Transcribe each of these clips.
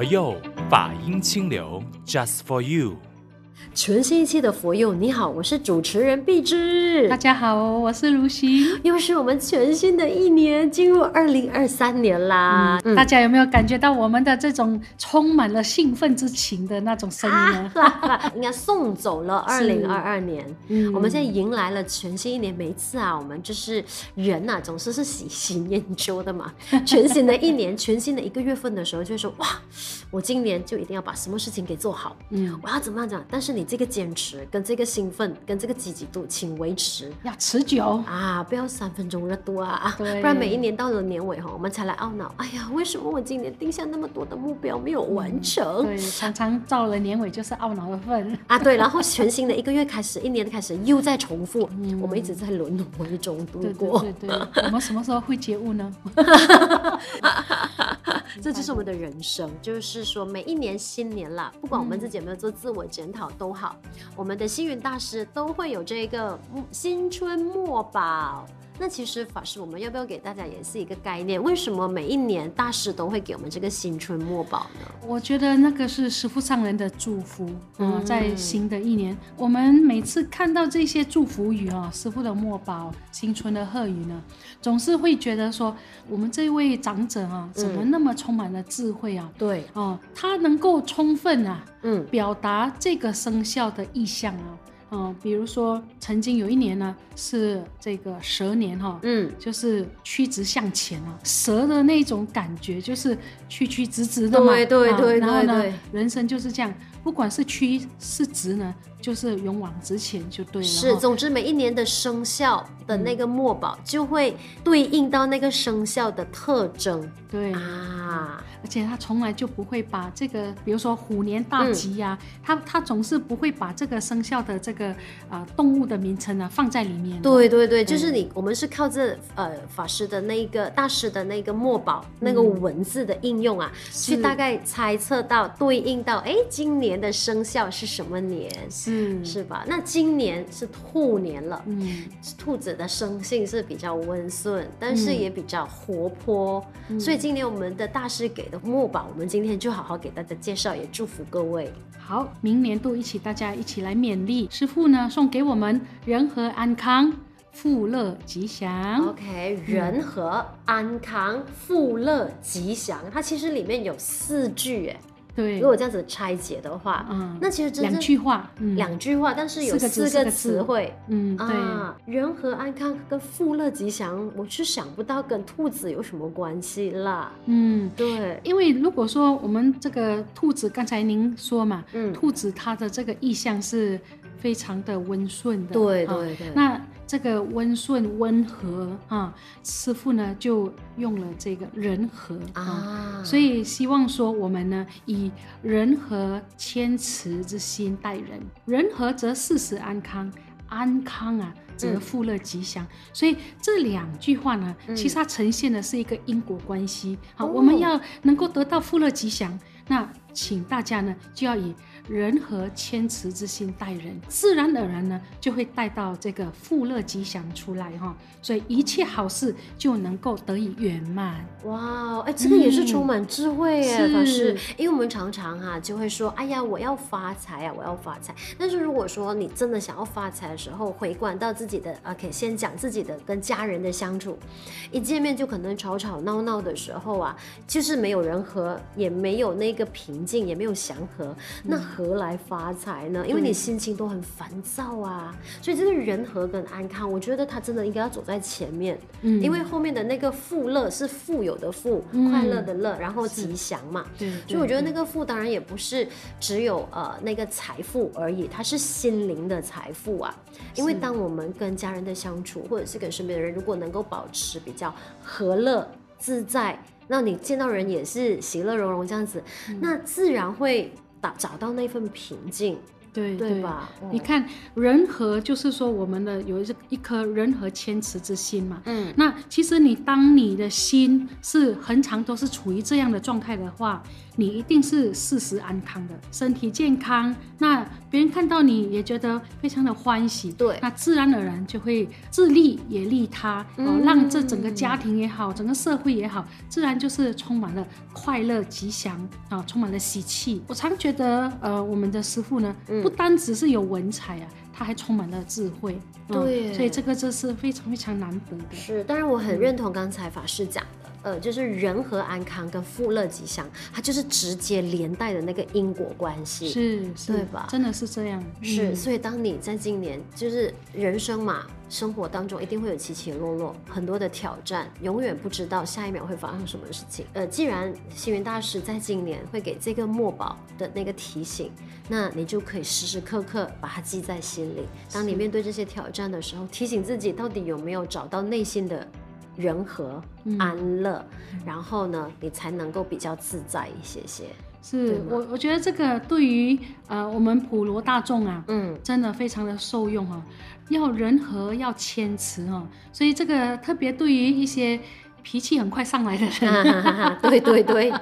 佛佑法音清流，Just for you。全新一期的佛佑，你好，我是主持人碧芝。大家好，我是卢西。又是我们全新的一年，进入二零二三年啦、嗯。大家有没有感觉到我们的这种充满了兴奋之情的那种声音呢？啊、应该送走了 二零二二年。嗯，我们现在迎来了全新一年。每一次啊，我们就是人呐、啊，总是是喜新厌旧的嘛。全新的一年，全新的一个月份的时候，就会说哇，我今年就一定要把什么事情给做好。嗯，我要怎么样讲？但是你。这个坚持跟这个兴奋跟这个积极度，请维持，要持久啊！不要三分钟热度啊！不然每一年到了年尾哈，我们才来懊恼。哎呀，为什么我今年定下那么多的目标没有完成？嗯、对，常常到了年尾就是懊恼的份啊！对，然后全新的一个月开始，一年开始又在重复，嗯、我们一直在轮回中度过。对对对，对，我们什么时候会觉悟呢？这就是我们的人生，就是说每一年新年啦，不管我们自己有没有做自我检讨都好，我们的星云大师都会有这个新春墨宝。那其实法师，我们要不要给大家也是一个概念？为什么每一年大师都会给我们这个新春墨宝呢？我觉得那个是师父上人的祝福。嗯，在新的一年，我们每次看到这些祝福语啊，师父的墨宝、新春的贺语呢，总是会觉得说，我们这位长者啊，怎么那么充满了智慧啊？对，哦，他能够充分啊，嗯，表达这个生肖的意象啊。嗯，比如说曾经有一年呢，是这个蛇年哈，嗯，就是曲直向前啊，蛇的那种感觉就是曲曲直直的嘛，对对对，对，然后呢，人生就是这样，不管是曲是直呢，就是勇往直前就对了。是，总之每一年的生肖的那个墨宝就会对应到那个生肖的特征，对啊。而且他从来就不会把这个，比如说虎年大吉呀、啊嗯，他他总是不会把这个生肖的这个啊、呃、动物的名称呢放在里面。对对对，就是你我们是靠这呃法师的那个大师的那个墨宝、嗯、那个文字的应用啊，去大概猜测到对应到哎今年的生肖是什么年，是。是吧？那今年是兔年了，嗯，兔子的生性是比较温顺，但是也比较活泼、嗯，所以今年我们的大师给的墨宝，我们今天就好好给大家介绍，也祝福各位。好，明年度一起，大家一起来勉励师傅呢，送给我们人和安康、富乐吉祥。OK，人和安康、富乐吉祥，它其实里面有四句，哎。对，如果这样子拆解的话，嗯，那其实真正两句话，嗯，两句话，但是有四个词汇，嗯，对，人和安康跟富乐吉祥，我是想不到跟兔子有什么关系啦，嗯，对，因为如果说我们这个兔子，刚才您说嘛，嗯，兔子它的这个意象是非常的温顺的，对对对，那。这个温顺温和啊，师傅呢就用了这个人和啊，啊，所以希望说我们呢以人和谦慈之心待人，人和则事事安康，安康啊则富乐吉祥，嗯。所以这两句话呢，其实它呈现的是一个因果关系。好，嗯，我们要能够得到富乐吉祥，那请大家呢就要以。人和谦慈之心待人，自然而然呢，就会带到这个富乐吉祥出来哈。所以一切好事就能够得以圆满。哇，哎，这个也是充满智慧哎，法、嗯、师。因为我们常常哈、啊、就会说，哎呀，我要发财啊，我要发财。但是如果说你真的想要发财的时候，回观到自己的，OK，先讲自己的跟家人的相处，一见面就可能吵吵闹闹的时候啊，就是没有人和，也没有那个平静，也没有祥和，那。何来发财呢？因为你心情都很烦躁啊，所以这个人和跟安康，我觉得他真的应该要走在前面。嗯，因为后面的那个富乐是富有的富，嗯、快乐的乐，然后吉祥嘛。对，所以我觉得那个富当然也不是只有呃那个财富而已，它是心灵的财富啊。因为当我们跟家人的相处，或者是跟身边的人，如果能够保持比较和乐自在，那你见到人也是喜乐融融这样子，嗯、那自然会。找到那份平静，对对吧？你看人和就是说我们的有一一颗人和谦慈之心嘛。嗯，那其实你当你的心是恒常都是处于这样的状态的话，你一定是事事安康的，身体健康。那别人看到你也觉得非常的欢喜。对，那自然而然就会自利也利他，让这整个家庭也好，整个社会也好，自然就是充满了快乐吉祥啊，充满了喜气。我常觉得，呃，我们的师傅呢，不单只是有文采啊，他还充满了智慧。对、嗯，所以这个这是非常非常难得的。是，当然我很认同刚才法师讲的。呃，就是人和安康跟富乐吉祥，它就是直接连带的那个因果关系，是，是对吧？真的是这样，是。嗯、所以当你在今年，就是人生嘛，生活当中一定会有起起落落，很多的挑战，永远不知道下一秒会发生什么事情。呃，既然星云大师在今年会给这个墨宝的那个提醒，那你就可以时时刻刻把它记在心里。当你面对这些挑战的时候，提醒自己到底有没有找到内心的。人和安乐，嗯、然后呢，你才能够比较自在一些些。是我，我觉得这个对于呃我们普罗大众啊，嗯，真的非常的受用啊。要人和，要谦辞啊，所以这个特别对于一些。脾气很快上来的人，对对对，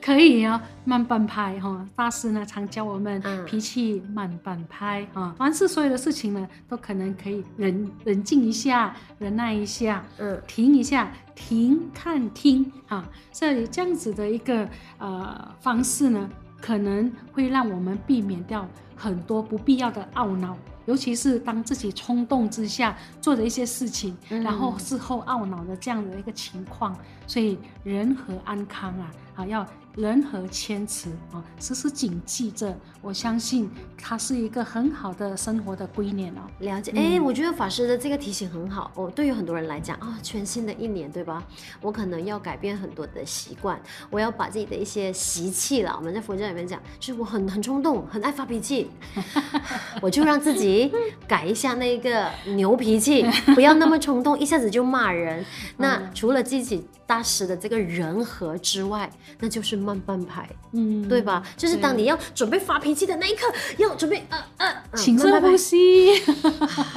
可以啊，慢半拍哈。大师呢常教我们脾气慢半拍啊，凡是所有的事情呢，都可能可以忍冷静一下，忍耐一下，嗯，停一下，停看听啊，所以这样子的一个呃方式呢，可能会让我们避免掉很多不必要的懊恼。尤其是当自己冲动之下做的一些事情，嗯、然后事后懊恼的这样的一个情况，所以人和安康啊，啊要。人和谦辞啊，时时谨记着。我相信它是一个很好的生活的观念哦。了解，哎、嗯，我觉得法师的这个提醒很好哦。对于很多人来讲啊、哦，全新的一年，对吧？我可能要改变很多的习惯，我要把自己的一些习气了。我们在佛教里面讲，就是我很很冲动，很爱发脾气，我就让自己改一下那个牛脾气，不要那么冲动，一下子就骂人。那 除了自己大师的这个人和之外，那就是。慢半拍，嗯，对吧？就是当你要准备发脾气的那一刻，要准备呃呃，请深呼吸。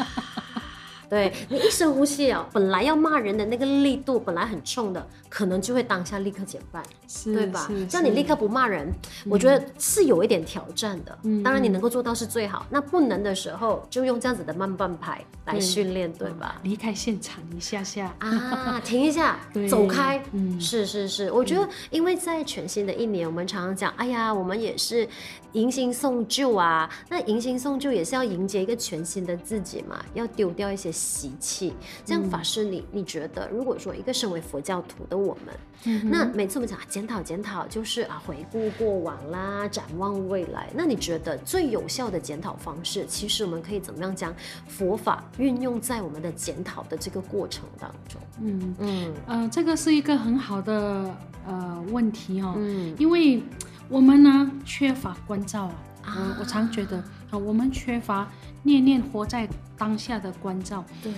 对，你一深呼吸啊，本来要骂人的那个力度本来很冲的，可能就会当下立刻减半，是对吧？像你立刻不骂人，我觉得是有一点挑战的。嗯，当然你能够做到是最好。那不能的时候，就用这样子的慢半拍来训练，对吧？离开现场一下下啊，停一下，走开。嗯，是是是，我觉得因为在全新的一年，我们常常讲，哎呀，我们也是迎新送旧啊。那迎新送旧也是要迎接一个全新的自己嘛，要丢掉一些。习气，这样法师你，你你觉得，如果说一个身为佛教徒的我们，嗯、那每次我们讲检讨检讨，就是啊回顾过往啦，展望未来，那你觉得最有效的检讨方式，其实我们可以怎么样将佛法运用在我们的检讨的这个过程当中？嗯嗯呃，这个是一个很好的呃问题、哦，嗯，因为我们呢缺乏关照啊，啊我常觉得啊，我们缺乏。念念活在当下的关照，对，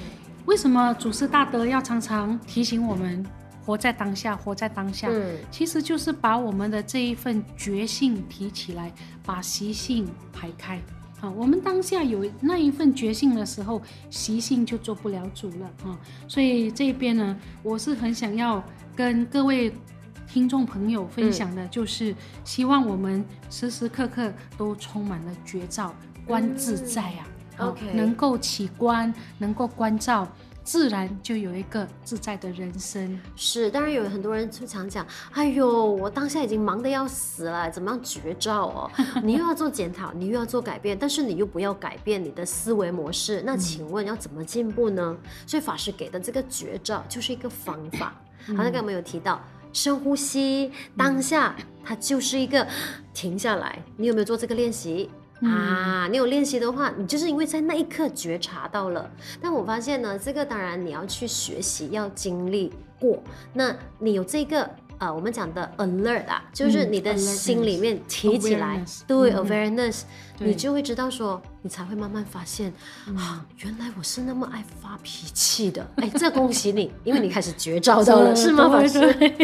为什么祖师大德要常常提醒我们活在当下？活在当下，嗯，其实就是把我们的这一份觉性提起来，把习性排开。啊，我们当下有那一份觉性的时候，习性就做不了主了啊。所以这边呢，我是很想要跟各位听众朋友分享的，就是希望我们时时刻刻都充满了觉照，观自在啊。嗯 OK，能够起观，能够关照，自然就有一个自在的人生。是，当然有很多人就常讲，哎呦，我当下已经忙得要死了，怎么样绝招哦？你又要做检讨，你又要做改变，但是你又不要改变你的思维模式，那请问要怎么进步呢？嗯、所以法师给的这个绝招就是一个方法。好，那刚才我们有提到深呼吸，当下它就是一个停下来。你有没有做这个练习？啊，你有练习的话，你就是因为在那一刻觉察到了。但我发现呢，这个当然你要去学习，要经历过。那你有这个呃，我们讲的 alert 啊，就是你的心里面提起来，对 awareness，你就会知道说，你才会慢慢发现啊，原来我是那么爱发脾气的。哎，这恭喜你，因为你开始绝招到了，是吗，法师？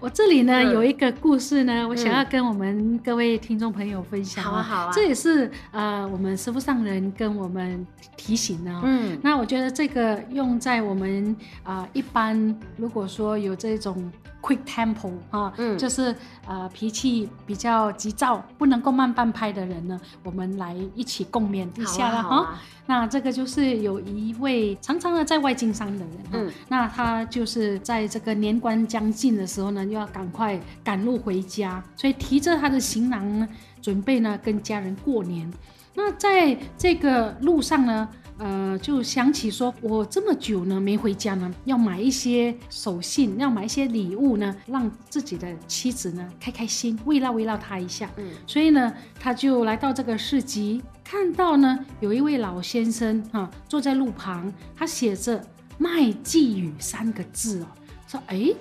我这里呢、嗯、有一个故事呢，我想要跟我们各位听众朋友分享。好啊，好啊。这也是呃我们师父上人跟我们提醒的。嗯。那我觉得这个用在我们啊、呃、一般，如果说有这种 quick tempo 啊，嗯，就是呃脾气比较急躁，不能够慢半拍的人呢，我们来一起共勉一下了哈。啊啊、那这个就是有一位常常的在外经商的人，嗯，那他就是在这个年关将近的时候呢，又要赶快赶路回家，所以提着他的行囊呢，准备呢跟家人过年。那在这个路上呢，呃，就想起说，我这么久呢没回家呢，要买一些手信，要买一些礼物呢，让自己的妻子呢开开心，慰劳慰劳她一下。嗯，所以呢，他就来到这个市集，看到呢有一位老先生啊坐在路旁，他写着“卖寄语”三个字哦，说哎，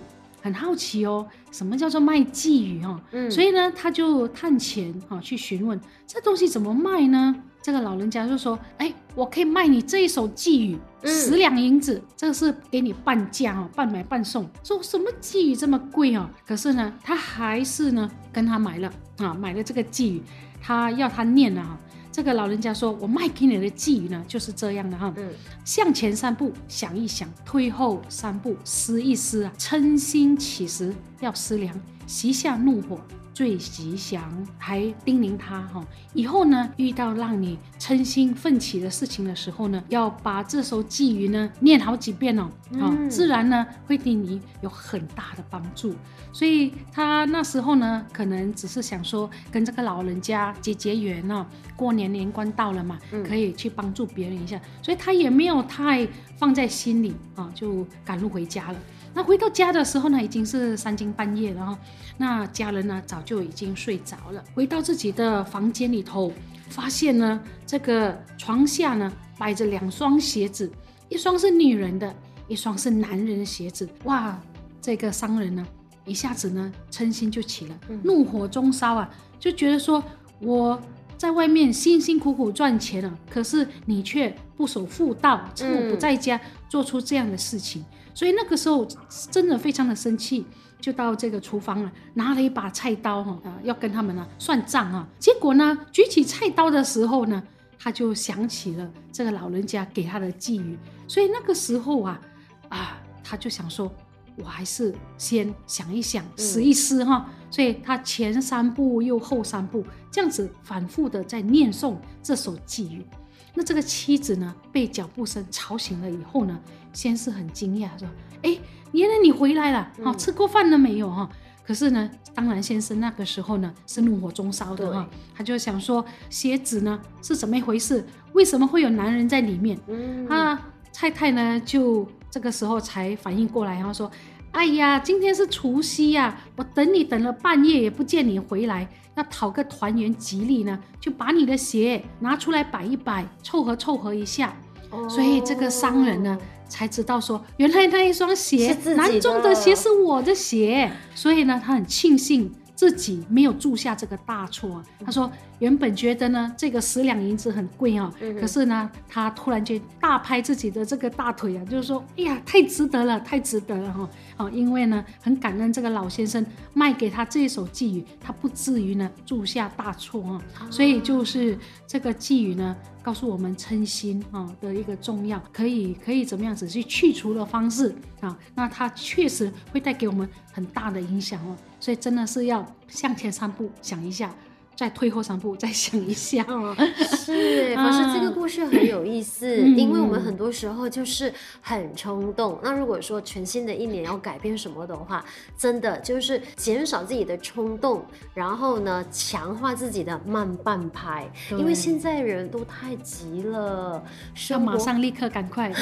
很好奇哦，什么叫做卖寄语哦？嗯，所以呢，他就探前啊去询问这东西怎么卖呢？这个老人家就说：“哎，我可以卖你这一首寄语，嗯、十两银子，这个是给你半价哦，半买半送。说什么寄语这么贵哦？可是呢，他还是呢跟他买了啊，买了这个寄语，他要他念了啊。这个老人家说：我卖给你的寄语呢，就是这样的哈。嗯，向前三步想一想，退后三步思一思啊，嗔心起时要思量，息下怒火。”最吉祥，还叮咛他哈，以后呢遇到让你称心奋起的事情的时候呢，要把这首寄语呢念好几遍哦，嗯、自然呢会对你有很大的帮助。所以他那时候呢，可能只是想说跟这个老人家结结缘哦，过年年关到了嘛，可以去帮助别人一下，所以他也没有太放在心里啊，就赶路回家了。那回到家的时候呢，已经是三更半夜了哈。那家人呢，早就已经睡着了。回到自己的房间里头，发现呢，这个床下呢摆着两双鞋子，一双是女人的，一双是男人的鞋子。哇，这个商人呢，一下子呢嗔心就起了，怒火中烧啊，就觉得说我在外面辛辛苦苦赚钱了，可是你却不守妇道，趁我不在家做出这样的事情。所以那个时候真的非常的生气，就到这个厨房了，拿了一把菜刀哈，啊，要跟他们呢算账啊。结果呢，举起菜刀的时候呢，他就想起了这个老人家给他的寄语，所以那个时候啊，啊，他就想说，我还是先想一想，思一思哈。所以他前三步又后三步，这样子反复的在念诵这首寄语。那这个妻子呢，被脚步声吵醒了以后呢，先是很惊讶，说：“哎，原来你回来了，好、嗯、吃过饭了没有？哈。”可是呢，当然先生那个时候呢是怒火中烧的哈，对他就想说鞋子呢是怎么一回事？为什么会有男人在里面？嗯，啊太太呢就这个时候才反应过来，然后说。哎呀，今天是除夕呀，我等你等了半夜也不见你回来，要讨个团圆吉利呢，就把你的鞋拿出来摆一摆，凑合凑合一下。哦，所以这个商人呢才知道说，原来那一双鞋，男中的鞋是我的鞋，所以呢他很庆幸。自己没有铸下这个大错啊！他说原本觉得呢这个十两银子很贵啊，可是呢他突然间大拍自己的这个大腿啊，就是说哎呀太值得了，太值得了哈！哦，因为呢很感恩这个老先生卖给他这一首寄语，他不至于呢铸下大错啊，所以就是这个寄语呢告诉我们称心啊的一个重要，可以可以怎么样子去去除的方式啊，那它确实会带给我们很大的影响哦。所以真的是要向前三步想一下。再退后三步，再想一下哦。是，法师这个故事很有意思，嗯、因为我们很多时候就是很冲动。嗯、那如果说全新的一年要改变什么的话，真的就是减少自己的冲动，然后呢，强化自己的慢半拍。因为现在人都太急了，要马上立刻赶快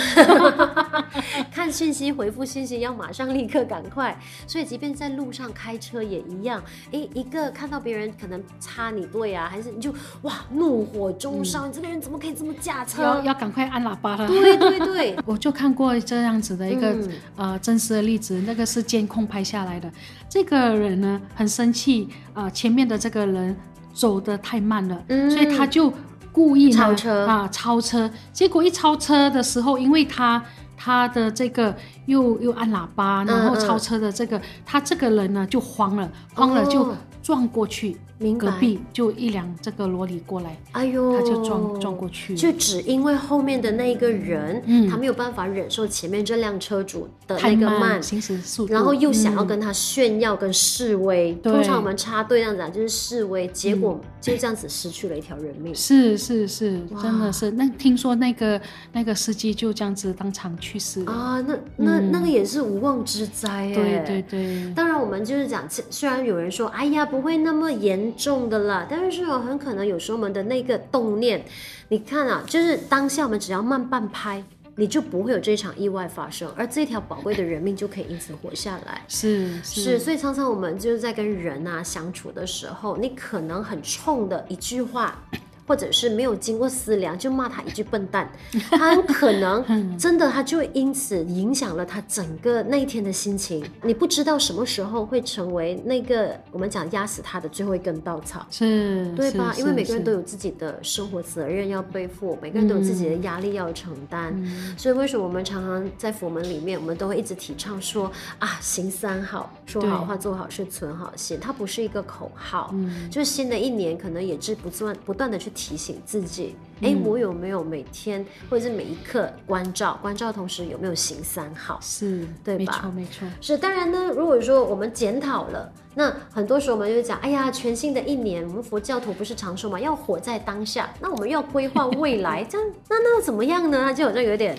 看信息、回复信息，要马上立刻赶快。所以，即便在路上开车也一样。诶，一个看到别人可能差。你对啊，还是你就哇怒火中烧？嗯、你这个人怎么可以这么驾车？要要赶快按喇叭了。对对对，我就看过这样子的一个、嗯、呃真实的例子，那个是监控拍下来的。这个人呢很生气啊、呃，前面的这个人走得太慢了，嗯、所以他就故意超车啊超车。结果一超车的时候，因为他他的这个又又按喇叭，然后超车的这个，嗯嗯他这个人呢就慌了，慌了就撞过去。明隔壁就一辆这个罗里过来，哎呦，他就撞撞过去，就只因为后面的那一个人，嗯，他没有办法忍受前面这辆车主的那个慢行驶速度，然后又想要跟他炫耀跟示威。通常我们插队这样子啊，就是示威，结果就这样子失去了一条人命。是是是，真的是。那听说那个那个司机就这样子当场去世了啊，那那那个也是无妄之灾哎。对对对。当然我们就是讲，虽然有人说，哎呀，不会那么严。重的啦，但是哦，很可能有时候我们的那个动念，你看啊，就是当下我们只要慢半拍，你就不会有这场意外发生，而这条宝贵的人命就可以因此活下来。是是，是，所以常常我们就是在跟人啊相处的时候，你可能很冲的一句话。或者是没有经过思量就骂他一句笨蛋，他很可能真的他就因此影响了他整个那一天的心情。你不知道什么时候会成为那个我们讲压死他的最后一根稻草，是，对吧？因为每个人都有自己的生活责任要背负，每个人都有自己的压力要承担。嗯、所以为什么我们常常在佛门里面，我们都会一直提倡说啊，行三好，说好话，做好事，存好心。它不是一个口号，嗯、就是新的一年可能也是不断不断的去。提醒自己，哎、欸，我有没有每天或者是每一刻关照？关照同时有没有行三好？是对吧？没错，没错。是当然呢。如果说我们检讨了，那很多时候我们就讲，哎呀，全新的一年，我们佛教徒不是常说嘛，要活在当下。那我们要规划未来，这样那那怎么样呢？就好像有点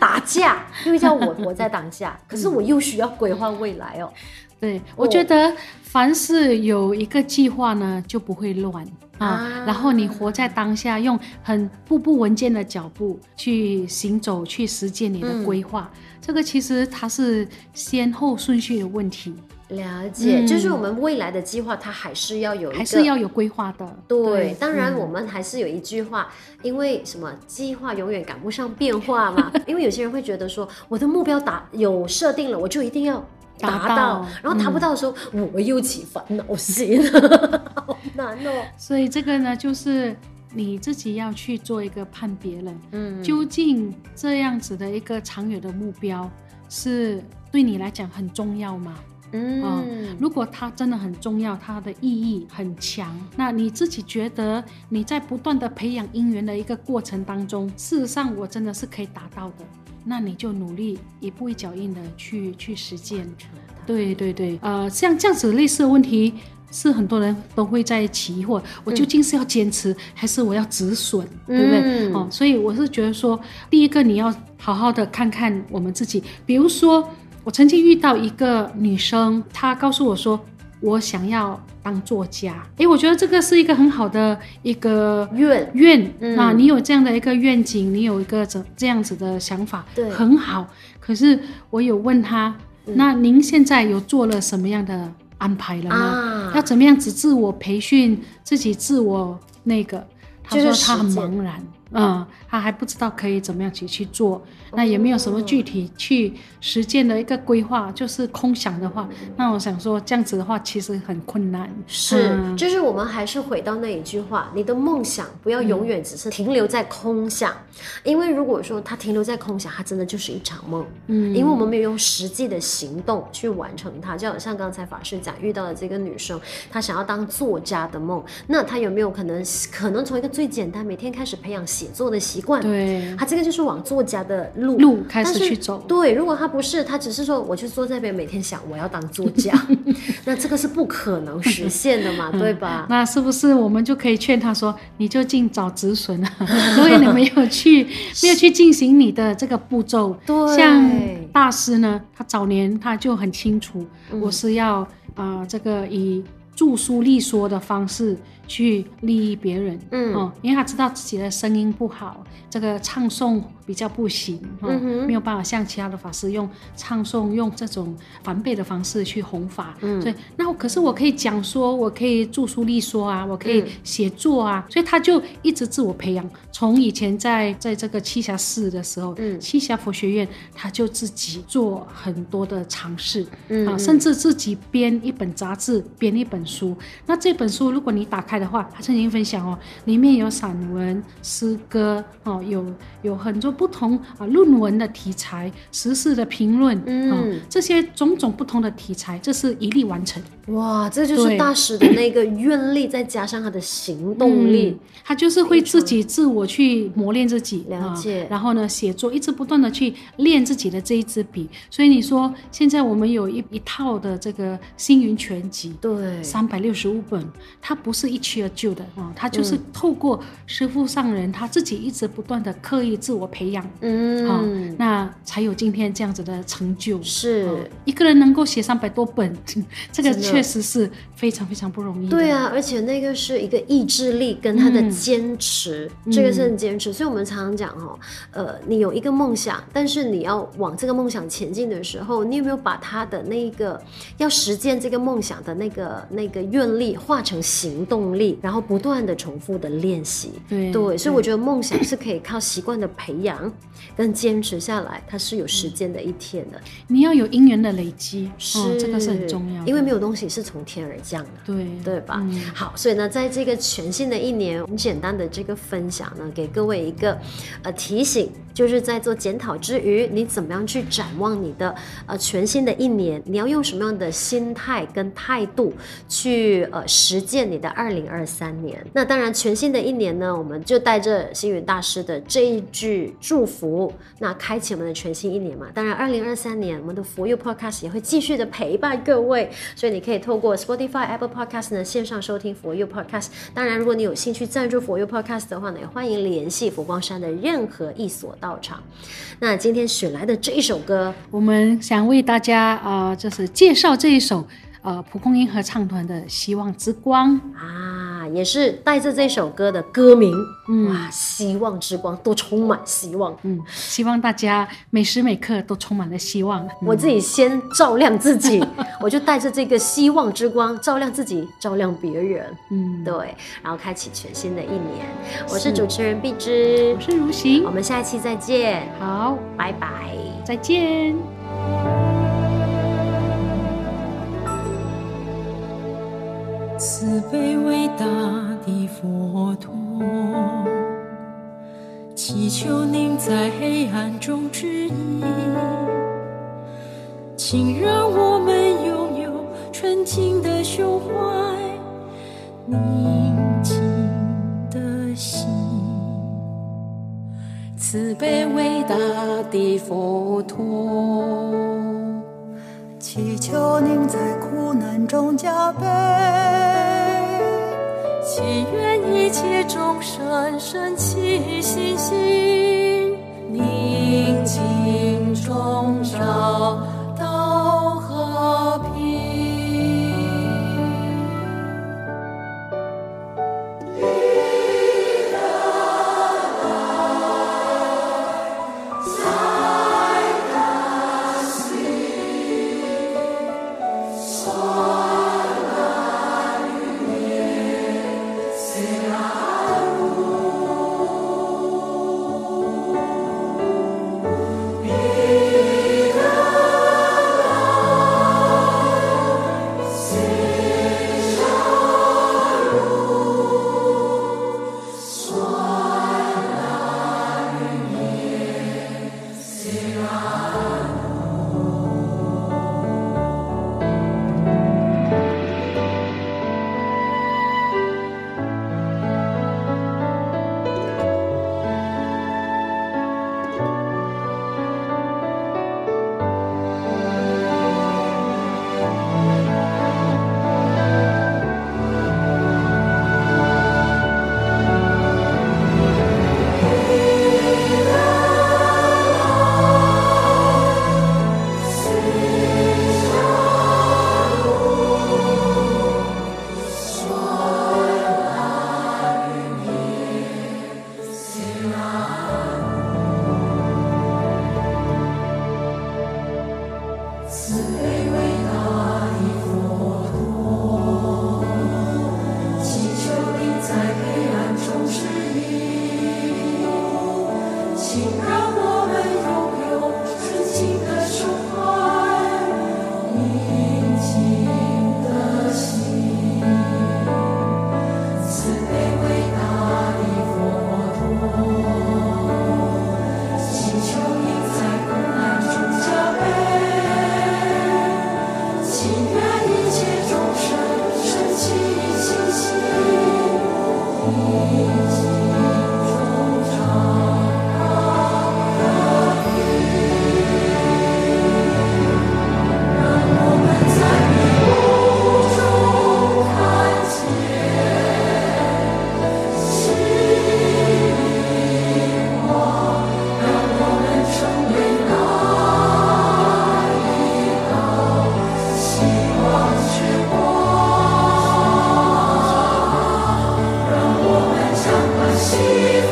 打架，因为叫我活在当下，可是我又需要规划未来哦。对，我觉得凡是有一个计划呢，就不会乱啊，啊。然后你活在当下，用很步步稳健的脚步去行走，去实践你的规划。嗯、这个其实它是先后顺序的问题。了解，嗯、就是我们未来的计划，它还是要有一个，还是要有规划的。对，对当然我们还是有一句话，嗯、因为什么？计划永远赶不上变化嘛。因为有些人会觉得说，我的目标达有设定了，我就一定要。达到，然后达不到的时候，嗯、我又起烦恼心，好难哦。所以这个呢，就是你自己要去做一个判别了。嗯，究竟这样子的一个长远的目标是对你来讲很重要吗？嗯、呃，如果它真的很重要，它的意义很强，那你自己觉得你在不断的培养因缘的一个过程当中，事实上我真的是可以达到的。那你就努力一步一脚印的去去实践，对对对，呃，像这样子类似的问题是很多人都会在疑惑，我究竟是要坚持、嗯、还是我要止损，对不对？嗯、哦，所以我是觉得说，第一个你要好好的看看我们自己，比如说我曾经遇到一个女生，她告诉我说。我想要当作家，哎，我觉得这个是一个很好的一个愿愿、嗯、啊！你有这样的一个愿景，你有一个这这样子的想法，对，很好。可是我有问他，嗯、那您现在有做了什么样的安排了吗？啊、要怎么样子自我培训自己，自我那个？他说他很茫然。嗯，他还不知道可以怎么样去去做，那也没有什么具体去实践的一个规划，就是空想的话，那我想说这样子的话其实很困难。是，嗯、就是我们还是回到那一句话，你的梦想不要永远只是停留在空想，嗯、因为如果说它停留在空想，它真的就是一场梦。嗯，因为我们没有用实际的行动去完成它，就好像刚才法师讲遇到的这个女生，她想要当作家的梦，那她有没有可能可能从一个最简单，每天开始培养。写作的习惯，对，他这个就是往作家的路路开始去走。对，如果他不是，他只是说，我就坐在那边每天想我要当作家，那这个是不可能实现的嘛，对吧？那是不是我们就可以劝他说，你就尽早止损啊？因为你没有去，没有去进行你的这个步骤。对，像大师呢，他早年他就很清楚，我是要啊、呃，这个以著书立说的方式。去利益别人，嗯，哦，因为他知道自己的声音不好，这个唱诵比较不行，哦，嗯哼，没有办法像其他的法师用唱诵用这种梵呗的方式去弘法，嗯，所以那可是我可以讲说，我可以著书立说啊，我可以写作啊，嗯，所以他就一直自我培养，从以前在在这个栖霞寺的时候，嗯，栖霞佛学院，他就自己做很多的尝试，嗯，啊，甚至自己编一本杂志，编一本本书。那这本书如果你打开的话，他曾经分享哦，里面有散文、诗歌哦，有有很多不同啊论文的题材、时事的评论，嗯、哦，这些种种不同的题材，这是一力完成。哇，这就是大师的那个愿力，再加上他的行动力，嗯、他就是会自己自我去磨练自己，了解、哦。然后呢，写作一直不断的去练自己的这一支笔。所以你说，现在我们有一一套的这个星云全集，对，三百六十五本，它不是一蹴而就的啊，他就是透过师傅上人他自己一直不断的刻意自我培养，嗯，好，那才有今天这样子的成就。是一个人能够写三百多本，这个确实是非常非常不容易。对啊，而且那个是一个意志力跟他的坚持，嗯、这个是很坚持。所以我们常常讲哦，呃，你有一个梦想，但是你要往这个梦想前进的时候，你有没有把他的那个要实践这个梦想的那个那个愿力化成行动力，然后不断的重复的练习？对对，所以我觉得梦想是可以靠习惯的培养跟坚持下来，它是有时间的一天的。你要有因缘的累积，是、哦、这个是很重要，因为没有东西是从天而降的，对对吧？嗯、好，所以呢，在这个全新的一年，很简单的这个分享呢，给各位一个呃提醒。就是在做检讨之余，你怎么样去展望你的呃全新的一年？你要用什么样的心态跟态度去呃实践你的二零二三年？那当然，全新的一年呢，我们就带着星云大师的这一句祝福，那开启我们的全新一年嘛。当然，二零二三年我们的 For You Podcast 也会继续的陪伴各位，所以你可以透过 Spotify、Apple Podcast 呢线上收听 For You Podcast。当然，如果你有兴趣赞助 For You Podcast 的话呢，也欢迎联系佛光山的任何一所。到场。那今天选来的这一首歌，我们想为大家啊、就是介绍这一首呃蒲公英合唱团的《希望之光》啊。也是带着这首歌的歌名，嗯，哇，希望之光都充满希望，嗯，希望大家每时每刻都充满了希望。嗯、我自己先照亮自己，我就带着这个希望之光照亮自己，照亮别人，嗯，对，然后开启全新的一年。我是主持人碧芝，我是如行，我们下一期再见，好，拜拜，再见。慈悲伟大的佛陀，祈求您在黑暗中指引，请让我们拥有纯净的胸怀，宁静的心。慈悲伟大的佛陀。祈求您在苦难中加倍，祈愿一切众生升起信心，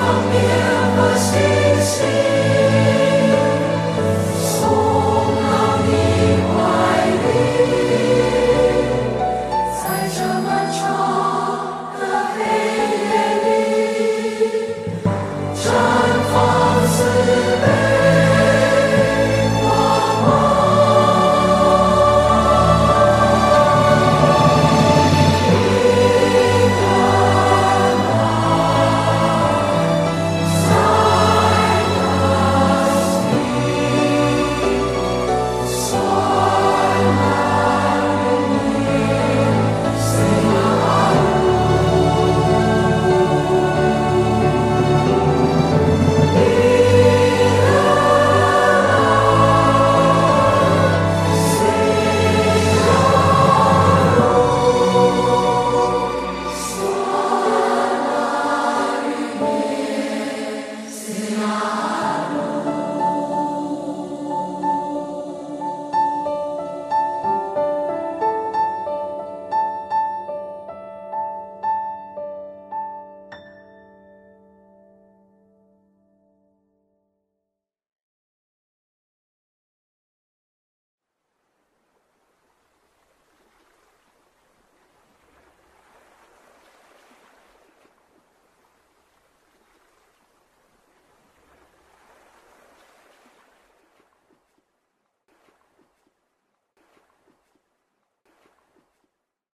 I'll